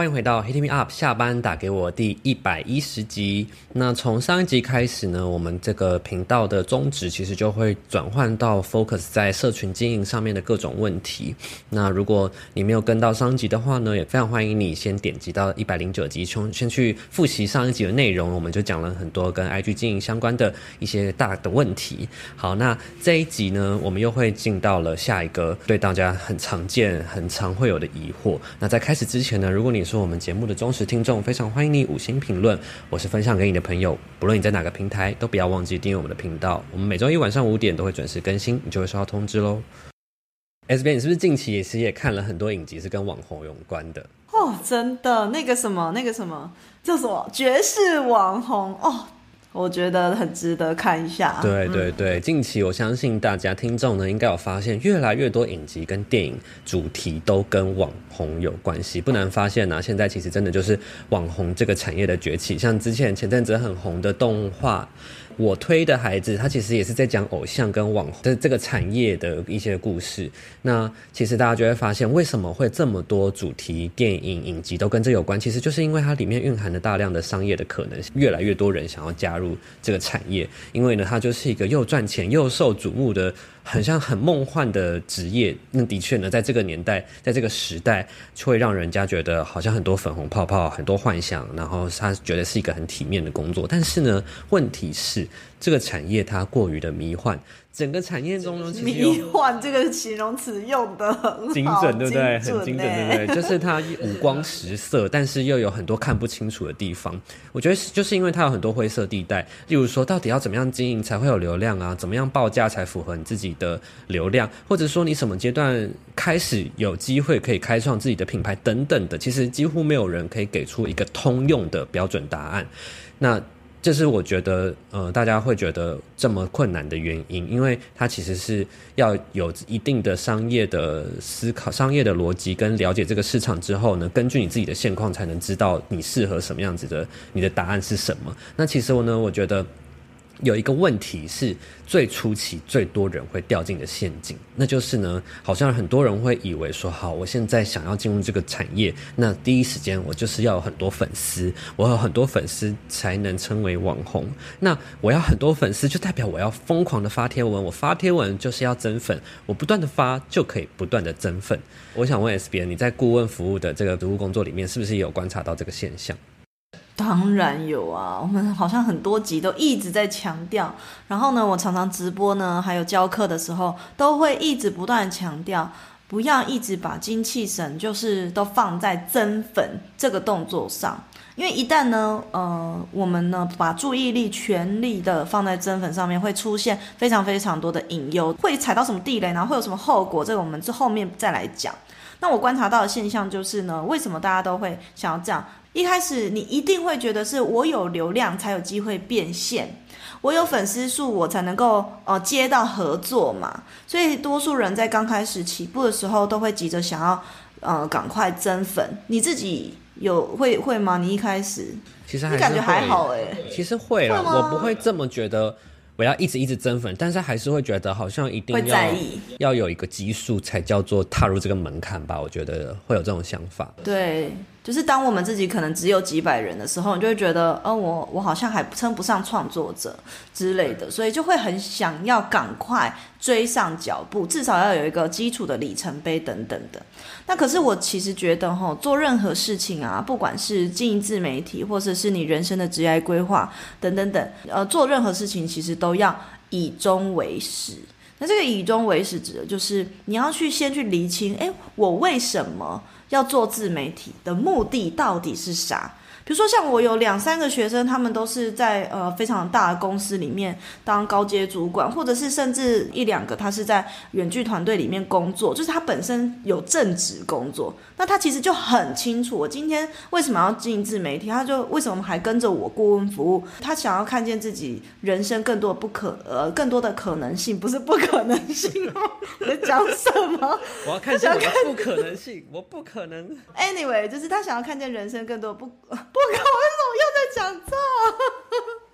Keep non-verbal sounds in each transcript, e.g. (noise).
欢迎回到 Hit Me Up 下班打给我第一百一十集。那从上一集开始呢，我们这个频道的宗旨其实就会转换到 focus 在社群经营上面的各种问题。那如果你没有跟到上一集的话呢，也非常欢迎你先点击到一百零九集，从先去复习上一集的内容。我们就讲了很多跟 IG 经营相关的一些大的问题。好，那这一集呢，我们又会进到了下一个对大家很常见、很常会有的疑惑。那在开始之前呢，如果你是我们节目的忠实听众，非常欢迎你五星评论，我是分享给你的朋友。不论你在哪个平台，都不要忘记订阅我们的频道。我们每周一晚上五点都会准时更新，你就会收到通知喽。S B，，你是不是近期也是也看了很多影集是跟网红有关的？哦，真的，那个什么，那个什么叫什么绝世网红哦。我觉得很值得看一下。对对对，近期我相信大家听众呢，应该有发现越来越多影集跟电影主题都跟网红有关系。不难发现呢、啊，现在其实真的就是网红这个产业的崛起。像之前前阵子很红的动画。我推的孩子，他其实也是在讲偶像跟网红的这个产业的一些故事。那其实大家就会发现，为什么会这么多主题电影影集都跟这有关？其实就是因为它里面蕴含了大量的商业的可能，越来越多人想要加入这个产业。因为呢，它就是一个又赚钱又受瞩目的。很像很梦幻的职业，那的确呢，在这个年代，在这个时代，就会让人家觉得好像很多粉红泡泡，很多幻想，然后他觉得是一个很体面的工作。但是呢，问题是这个产业它过于的迷幻。整个产业中其实迷幻这个形容词用的很精准，对不对？很精准，对不对？(laughs) 就是它五光十色，但是又有很多看不清楚的地方。我觉得就是因为它有很多灰色地带，例如说，到底要怎么样经营才会有流量啊？怎么样报价才符合你自己的流量？或者说你什么阶段开始有机会可以开创自己的品牌等等的？其实几乎没有人可以给出一个通用的标准答案。那。这是我觉得，呃，大家会觉得这么困难的原因，因为它其实是要有一定的商业的思考、商业的逻辑跟了解这个市场之后呢，根据你自己的现况，才能知道你适合什么样子的，你的答案是什么。那其实我呢，我觉得。有一个问题是最初期最多人会掉进的陷阱，那就是呢，好像很多人会以为说，好，我现在想要进入这个产业，那第一时间我就是要有很多粉丝，我有很多粉丝才能称为网红。那我要很多粉丝，就代表我要疯狂的发贴文，我发贴文就是要增粉，我不断的发就可以不断的增粉。我想问 S 编，你在顾问服务的这个服务工作里面，是不是有观察到这个现象？当然有啊，我们好像很多集都一直在强调。然后呢，我常常直播呢，还有教课的时候，都会一直不断强调，不要一直把精气神就是都放在增粉这个动作上。因为一旦呢，呃，我们呢把注意力全力的放在增粉上面，会出现非常非常多的隐忧，会踩到什么地雷，然后会有什么后果，这个我们之后面再来讲。那我观察到的现象就是呢，为什么大家都会想要这样？一开始你一定会觉得是我有流量才有机会变现，我有粉丝数我才能够呃接到合作嘛，所以多数人在刚开始起步的时候都会急着想要呃赶快增粉。你自己有会会吗？你一开始其实还你感觉还好诶、欸，其实会啦，我不会这么觉得。我要一直一直增粉，但是还是会觉得好像一定要在意要有一个基数才叫做踏入这个门槛吧。我觉得会有这种想法。对。就是当我们自己可能只有几百人的时候，你就会觉得，呃，我我好像还称不上创作者之类的，所以就会很想要赶快追上脚步，至少要有一个基础的里程碑等等的。那可是我其实觉得，哈，做任何事情啊，不管是经营自媒体，或者是你人生的职业规划等等等，呃，做任何事情其实都要以终为始。那这个以终为始指的就是你要去先去厘清，哎，我为什么？要做自媒体的目的到底是啥？比如说，像我有两三个学生，他们都是在呃非常大的公司里面当高阶主管，或者是甚至一两个他是在远距团队里面工作，就是他本身有正职工作，那他其实就很清楚，我今天为什么要经营自媒体，他就为什么还跟着我顾问服务，他想要看见自己人生更多的不可呃更多的可能性，不是不可能性哦，你在讲什么？我要看见我的不可能性，我不可能。(laughs) Anyway，就是他想要看见人生更多不不。(laughs) 我靠，为什么又在讲这？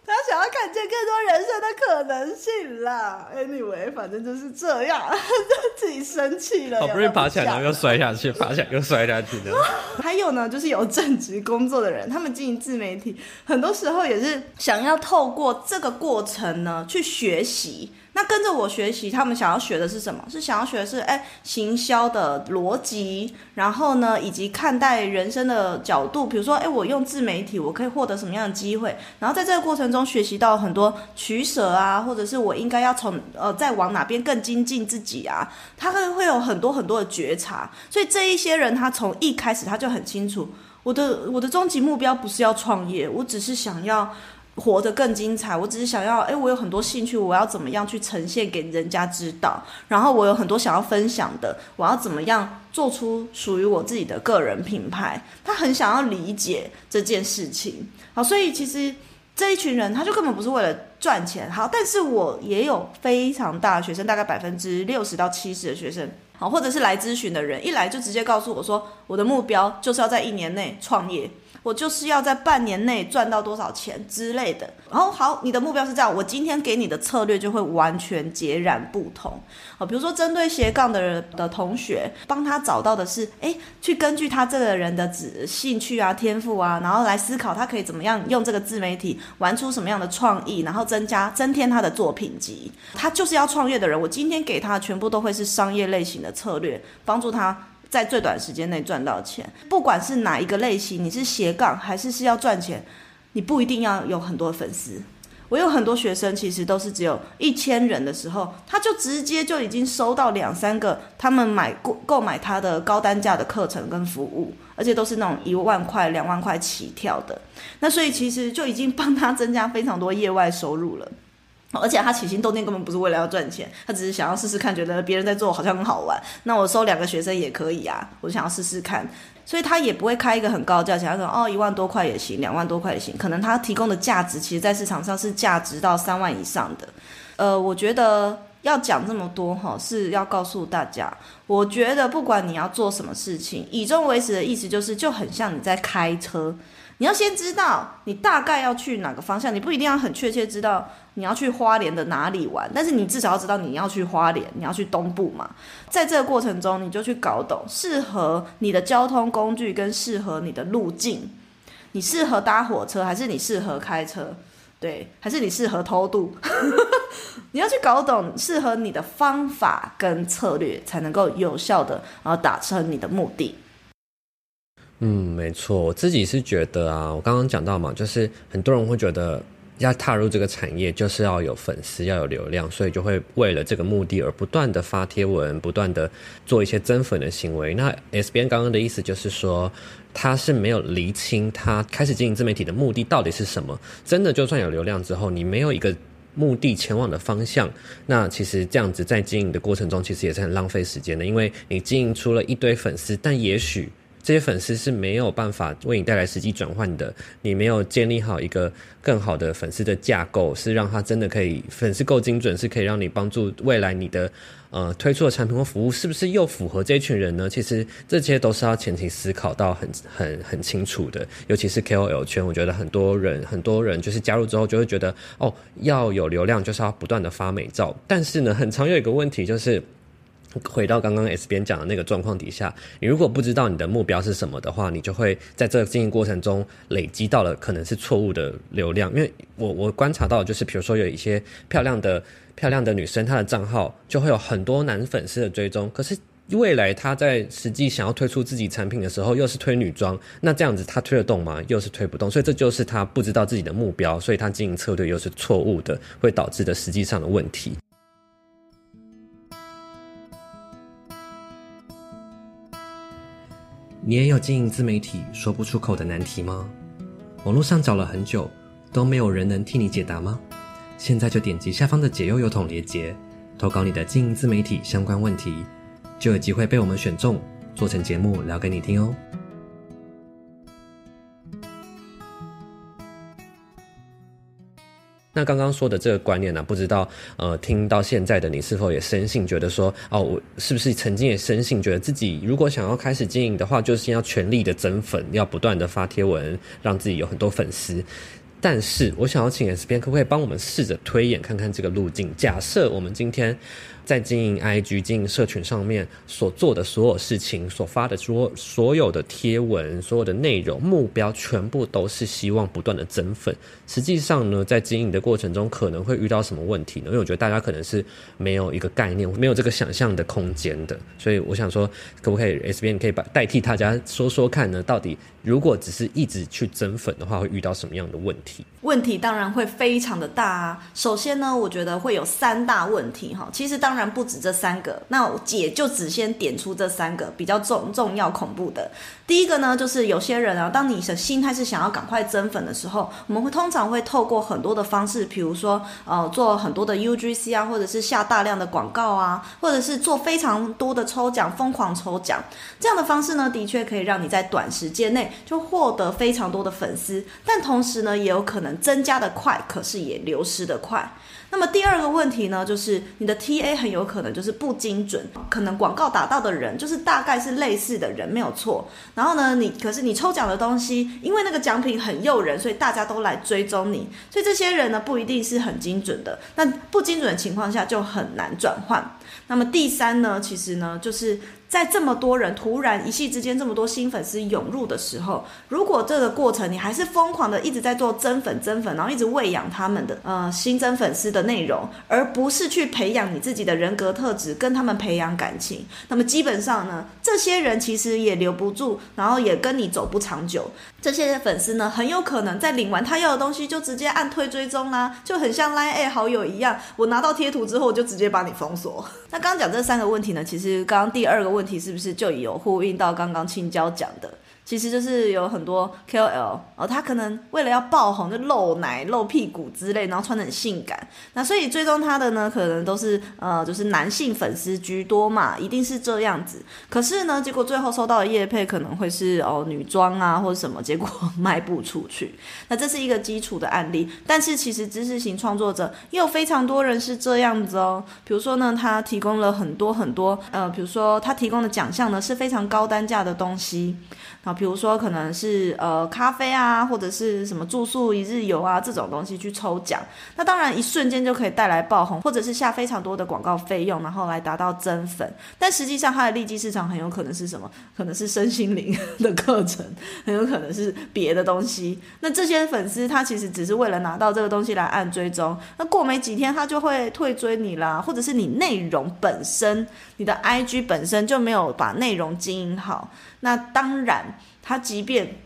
他想要看见更多人生的可能性啦。Anyway，反正就是这样，(laughs) 自己生气了。好不容易爬起来，然后又摔下去，爬起来又摔下去的。(laughs) 还有呢，就是有正职工作的人，他们经营自媒体，很多时候也是想要透过这个过程呢去学习。那跟着我学习，他们想要学的是什么？是想要学的是，哎，行销的逻辑，然后呢，以及看待人生的角度。比如说，哎，我用自媒体，我可以获得什么样的机会？然后在这个过程中学习到很多取舍啊，或者是我应该要从呃再往哪边更精进自己啊？他会会有很多很多的觉察。所以这一些人，他从一开始他就很清楚，我的我的终极目标不是要创业，我只是想要。活得更精彩，我只是想要，诶，我有很多兴趣，我要怎么样去呈现给人家知道？然后我有很多想要分享的，我要怎么样做出属于我自己的个人品牌？他很想要理解这件事情，好，所以其实这一群人他就根本不是为了赚钱，好，但是我也有非常大的学生，大概百分之六十到七十的学生，好，或者是来咨询的人，一来就直接告诉我说，我的目标就是要在一年内创业。我就是要在半年内赚到多少钱之类的。然后好，你的目标是这样，我今天给你的策略就会完全截然不同。好，比如说针对斜杠的人的同学，帮他找到的是，哎，去根据他这个人的指兴趣啊、天赋啊，然后来思考他可以怎么样用这个自媒体玩出什么样的创意，然后增加增添他的作品集。他就是要创业的人，我今天给他全部都会是商业类型的策略，帮助他。在最短时间内赚到钱，不管是哪一个类型，你是斜杠还是是要赚钱，你不一定要有很多粉丝。我有很多学生，其实都是只有一千人的时候，他就直接就已经收到两三个他们买购购买他的高单价的课程跟服务，而且都是那种一万块、两万块起跳的。那所以其实就已经帮他增加非常多业外收入了。而且他起心动念根本不是为了要赚钱，他只是想要试试看，觉得别人在做好像很好玩，那我收两个学生也可以啊，我想要试试看，所以他也不会开一个很高价钱，他说哦一万多块也行，两万多块也行，可能他提供的价值其实在市场上是价值到三万以上的。呃，我觉得要讲这么多哈，是要告诉大家，我觉得不管你要做什么事情，以终为始的意思就是就很像你在开车。你要先知道你大概要去哪个方向，你不一定要很确切知道你要去花莲的哪里玩，但是你至少要知道你要去花莲，你要去东部嘛。在这个过程中，你就去搞懂适合你的交通工具跟适合你的路径，你适合搭火车还是你适合开车？对，还是你适合偷渡？(laughs) 你要去搞懂适合你的方法跟策略，才能够有效的然后达成你的目的。嗯，没错，我自己是觉得啊，我刚刚讲到嘛，就是很多人会觉得要踏入这个产业，就是要有粉丝，要有流量，所以就会为了这个目的而不断的发贴文，不断的做一些增粉的行为。那 S B N 刚刚的意思就是说，他是没有厘清他开始经营自媒体的目的到底是什么。真的，就算有流量之后，你没有一个目的前往的方向，那其实这样子在经营的过程中，其实也是很浪费时间的，因为你经营出了一堆粉丝，但也许。这些粉丝是没有办法为你带来实际转换的，你没有建立好一个更好的粉丝的架构，是让他真的可以粉丝够精准，是可以让你帮助未来你的呃推出的产品或服务是不是又符合这一群人呢？其实这些都是要前期思考到很很很清楚的，尤其是 KOL 圈，我觉得很多人很多人就是加入之后就会觉得哦，要有流量就是要不断的发美照，但是呢，很常有一个问题就是。回到刚刚 S 边讲的那个状况底下，你如果不知道你的目标是什么的话，你就会在这个经营过程中累积到了可能是错误的流量。因为我我观察到，就是比如说有一些漂亮的漂亮的女生，她的账号就会有很多男粉丝的追踪，可是未来她在实际想要推出自己产品的时候，又是推女装，那这样子她推得动吗？又是推不动，所以这就是她不知道自己的目标，所以她经营策略又是错误的，会导致的实际上的问题。你也有经营自媒体说不出口的难题吗？网络上找了很久，都没有人能替你解答吗？现在就点击下方的解忧油桶连接，投稿你的经营自媒体相关问题，就有机会被我们选中，做成节目聊给你听哦。那刚刚说的这个观念呢、不知道呃，听到现在的你是否也深信，觉得说哦，我是不是曾经也深信，觉得自己如果想要开始经营的话，就是要全力的增粉，要不断的发贴文，让自己有很多粉丝。但是我想要请 S 编，可不可以帮我们试着推演看看这个路径？假设我们今天。在经营 IG、经营社群上面所做的所有事情，所发的所所有的贴文、所有的内容，目标全部都是希望不断的增粉。实际上呢，在经营的过程中，可能会遇到什么问题呢？因为我觉得大家可能是没有一个概念，没有这个想象的空间的。所以我想说，可不可以 S 编你可以把代替大家说说看呢？到底如果只是一直去增粉的话，会遇到什么样的问题？问题当然会非常的大啊。首先呢，我觉得会有三大问题哈。其实当当然不止这三个，那姐就只先点出这三个比较重重要恐怖的。第一个呢，就是有些人啊，当你的心态是想要赶快增粉的时候，我们会通常会透过很多的方式，比如说呃做很多的 UGC 啊，或者是下大量的广告啊，或者是做非常多的抽奖，疯狂抽奖。这样的方式呢，的确可以让你在短时间内就获得非常多的粉丝，但同时呢，也有可能增加的快，可是也流失的快。那么第二个问题呢，就是你的 TA 很有可能就是不精准，可能广告打到的人就是大概是类似的人，没有错。然后呢，你可是你抽奖的东西，因为那个奖品很诱人，所以大家都来追踪你，所以这些人呢不一定是很精准的。那不精准的情况下就很难转换。那么第三呢，其实呢就是。在这么多人突然一夕之间这么多新粉丝涌入的时候，如果这个过程你还是疯狂的一直在做增粉增粉，然后一直喂养他们的呃新增粉丝的内容，而不是去培养你自己的人格特质，跟他们培养感情，那么基本上呢，这些人其实也留不住，然后也跟你走不长久。这些粉丝呢，很有可能在领完他要的东西就直接按退追踪啦，就很像 LINE@ 好友一样，我拿到贴图之后我就直接把你封锁。那刚刚讲这三个问题呢，其实刚刚第二个问题是不是就有呼应到刚刚青椒讲的？其实就是有很多 KOL 哦，他可能为了要爆红，就露奶、露屁股之类，然后穿得很性感。那所以追踪他的呢，可能都是呃，就是男性粉丝居多嘛，一定是这样子。可是呢，结果最后收到的叶配可能会是哦女装啊或者什么，结果卖不出去。那这是一个基础的案例。但是其实知识型创作者也有非常多人是这样子哦。比如说呢，他提供了很多很多呃，比如说他提供的奖项呢是非常高单价的东西。啊，比如说可能是呃咖啡啊，或者是什么住宿一日游啊这种东西去抽奖，那当然一瞬间就可以带来爆红，或者是下非常多的广告费用，然后来达到增粉。但实际上它的利基市场很有可能是什么？可能是身心灵 (laughs) 的课程，很有可能是别的东西。那这些粉丝他其实只是为了拿到这个东西来按追踪，那过没几天他就会退追你啦，或者是你内容本身，你的 IG 本身就没有把内容经营好。那当然，他即便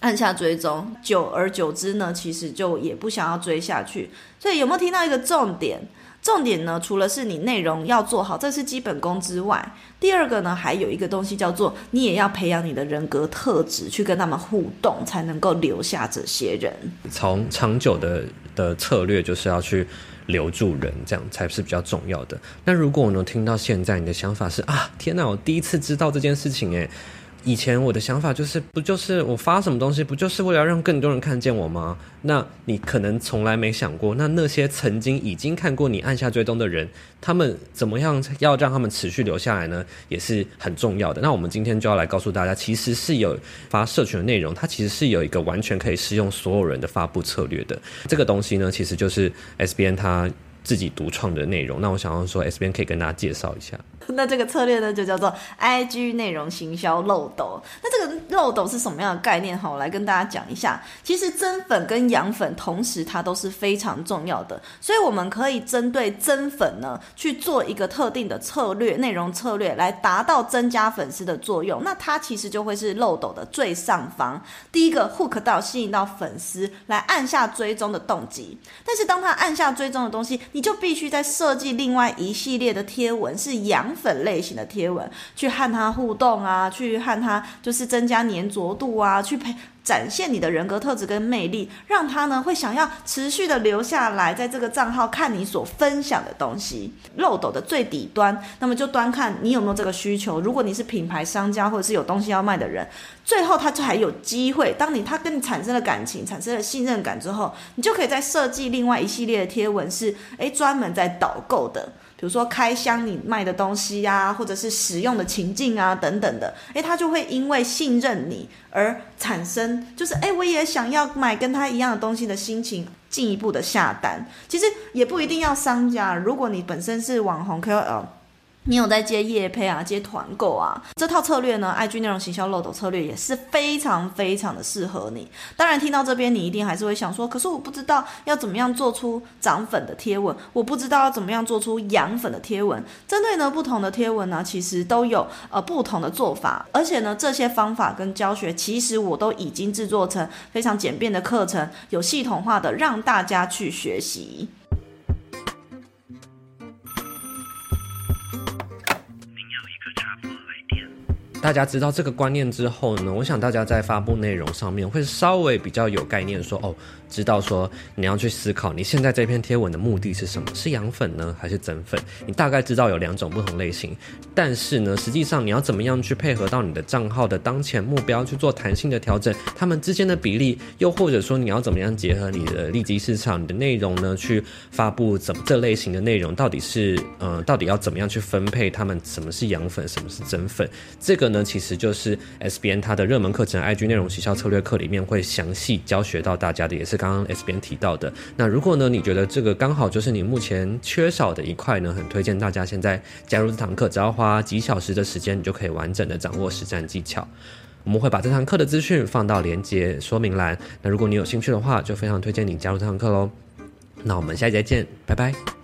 按下追踪，久而久之呢，其实就也不想要追下去。所以有没有听到一个重点？重点呢，除了是你内容要做好，这是基本功之外，第二个呢，还有一个东西叫做你也要培养你的人格特质，去跟他们互动，才能够留下这些人。从长久的的策略就是要去留住人，这样才是比较重要的。那如果我能听到现在你的想法是啊，天哪，我第一次知道这件事情，诶。以前我的想法就是，不就是我发什么东西，不就是为了让更多人看见我吗？那你可能从来没想过，那那些曾经已经看过你按下追踪的人，他们怎么样要让他们持续留下来呢？也是很重要的。那我们今天就要来告诉大家，其实是有发社群的内容，它其实是有一个完全可以适用所有人的发布策略的。这个东西呢，其实就是 S B N 他自己独创的内容。那我想要说，S 边可以跟大家介绍一下。(laughs) 那这个策略呢，就叫做 IG 内容行销漏斗。那这个漏斗是什么样的概念？哈，我来跟大家讲一下。其实增粉跟养粉同时，它都是非常重要的。所以我们可以针对增粉呢，去做一个特定的策略，内容策略来达到增加粉丝的作用。那它其实就会是漏斗的最上方，第一个 hook 到吸引到粉丝来按下追踪的动机。但是当他按下追踪的东西，你就必须在设计另外一系列的贴文是养。粉类型的贴文，去和他互动啊，去和他就是增加粘着度啊，去培展现你的人格特质跟魅力，让他呢会想要持续的留下来，在这个账号看你所分享的东西。漏斗的最底端，那么就端看你有没有这个需求。如果你是品牌商家或者是有东西要卖的人，最后他就还有机会，当你他跟你产生了感情，产生了信任感之后，你就可以再设计另外一系列的贴文，是诶专门在导购的。比如说开箱你卖的东西呀、或者是使用的情境啊等等的，诶，他就会因为信任你而产生，就是诶，我也想要买跟他一样的东西的心情，进一步的下单。其实也不一定要商家，如果你本身是网红 KOL。你有在接业配啊，接团购啊，这套策略呢，IG 内容行销漏斗策略也是非常非常的适合你。当然，听到这边你一定还是会想说，可是我不知道要怎么样做出涨粉的贴文，我不知道要怎么样做出养粉的贴文。针对呢不同的贴文呢，其实都有呃不同的做法，而且呢这些方法跟教学，其实我都已经制作成非常简便的课程，有系统化的让大家去学习。大家知道这个观念之后呢，我想大家在发布内容上面会稍微比较有概念说，哦，知道说你要去思考你现在这篇贴文的目的是什么，是养粉呢，还是增粉？你大概知道有两种不同类型，但是呢，实际上你要怎么样去配合到你的账号的当前目标去做弹性的调整，他们之间的比例，又或者说你要怎么样结合你的利基市场，你的内容呢，去发布怎么这类型的内容，到底是呃，到底要怎么样去分配他们？什么是养粉，什么是增粉？这个。呢，其实就是 SBN 它的热门课程 IG 内容行销策略课里面会详细教学到大家的，也是刚刚 SBN 提到的。那如果呢，你觉得这个刚好就是你目前缺少的一块呢，很推荐大家现在加入这堂课，只要花几小时的时间，你就可以完整的掌握实战技巧。我们会把这堂课的资讯放到连接说明栏。那如果你有兴趣的话，就非常推荐你加入这堂课喽。那我们下期再见，拜拜。